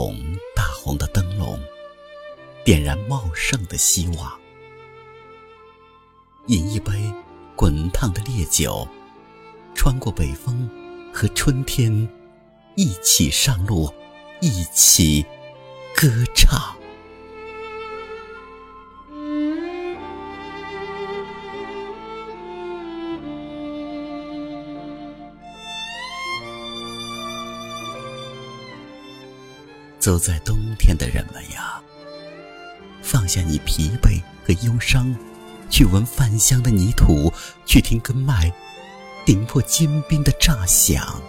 红大红的灯笼，点燃茂盛的希望。饮一杯滚烫的烈酒，穿过北风和春天，一起上路，一起歌唱。走在冬天的人们呀，放下你疲惫和忧伤，去闻饭香的泥土，去听根脉顶破坚冰的炸响。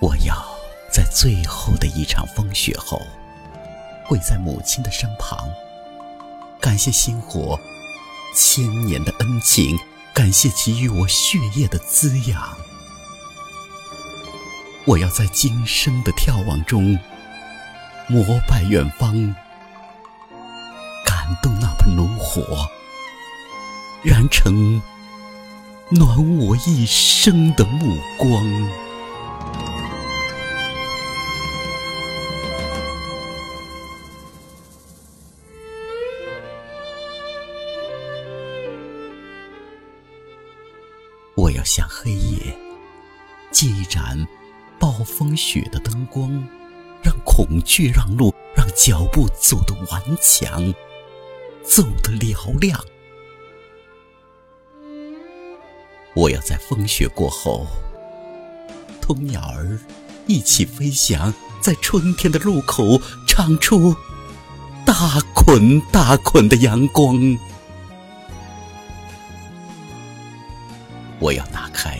我要在最后的一场风雪后，跪在母亲的身旁，感谢星火千年的恩情，感谢给予我血液的滋养。我要在今生的眺望中膜拜远方，感动那盆炉火，燃成暖我一生的目光。我要向黑夜借一盏。暴风雪的灯光，让恐惧让路，让脚步走得顽强，走得嘹亮。我要在风雪过后，同鸟儿一起飞翔，在春天的路口唱出大捆大捆的阳光。我要打开。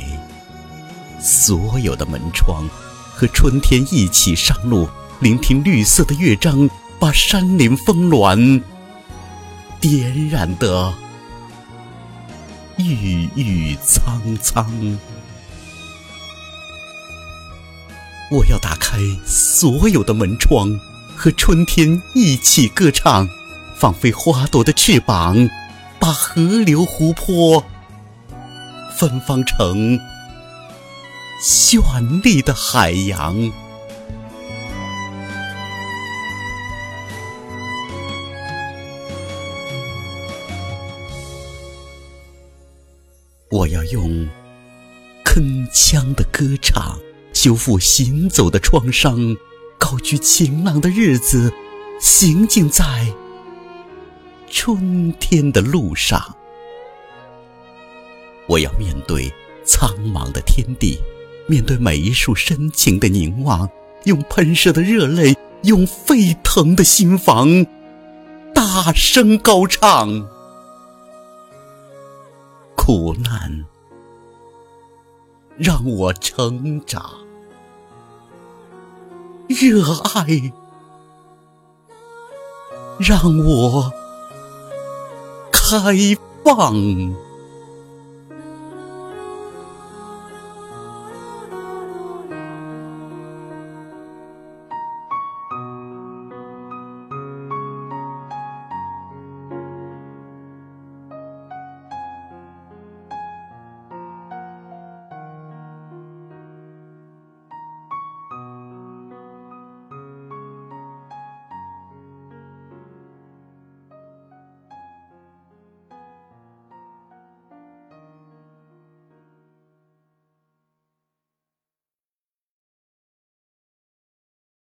所有的门窗，和春天一起上路，聆听绿色的乐章，把山林峰峦点染的郁郁苍苍。我要打开所有的门窗，和春天一起歌唱，放飞花朵的翅膀，把河流湖泊芬芳成。绚丽的海洋，我要用铿锵的歌唱修复行走的创伤，高举晴朗的日子，行进在春天的路上。我要面对苍茫的天地。面对每一束深情的凝望，用喷射的热泪，用沸腾的心房，大声高唱。苦难让我成长，热爱让我开放。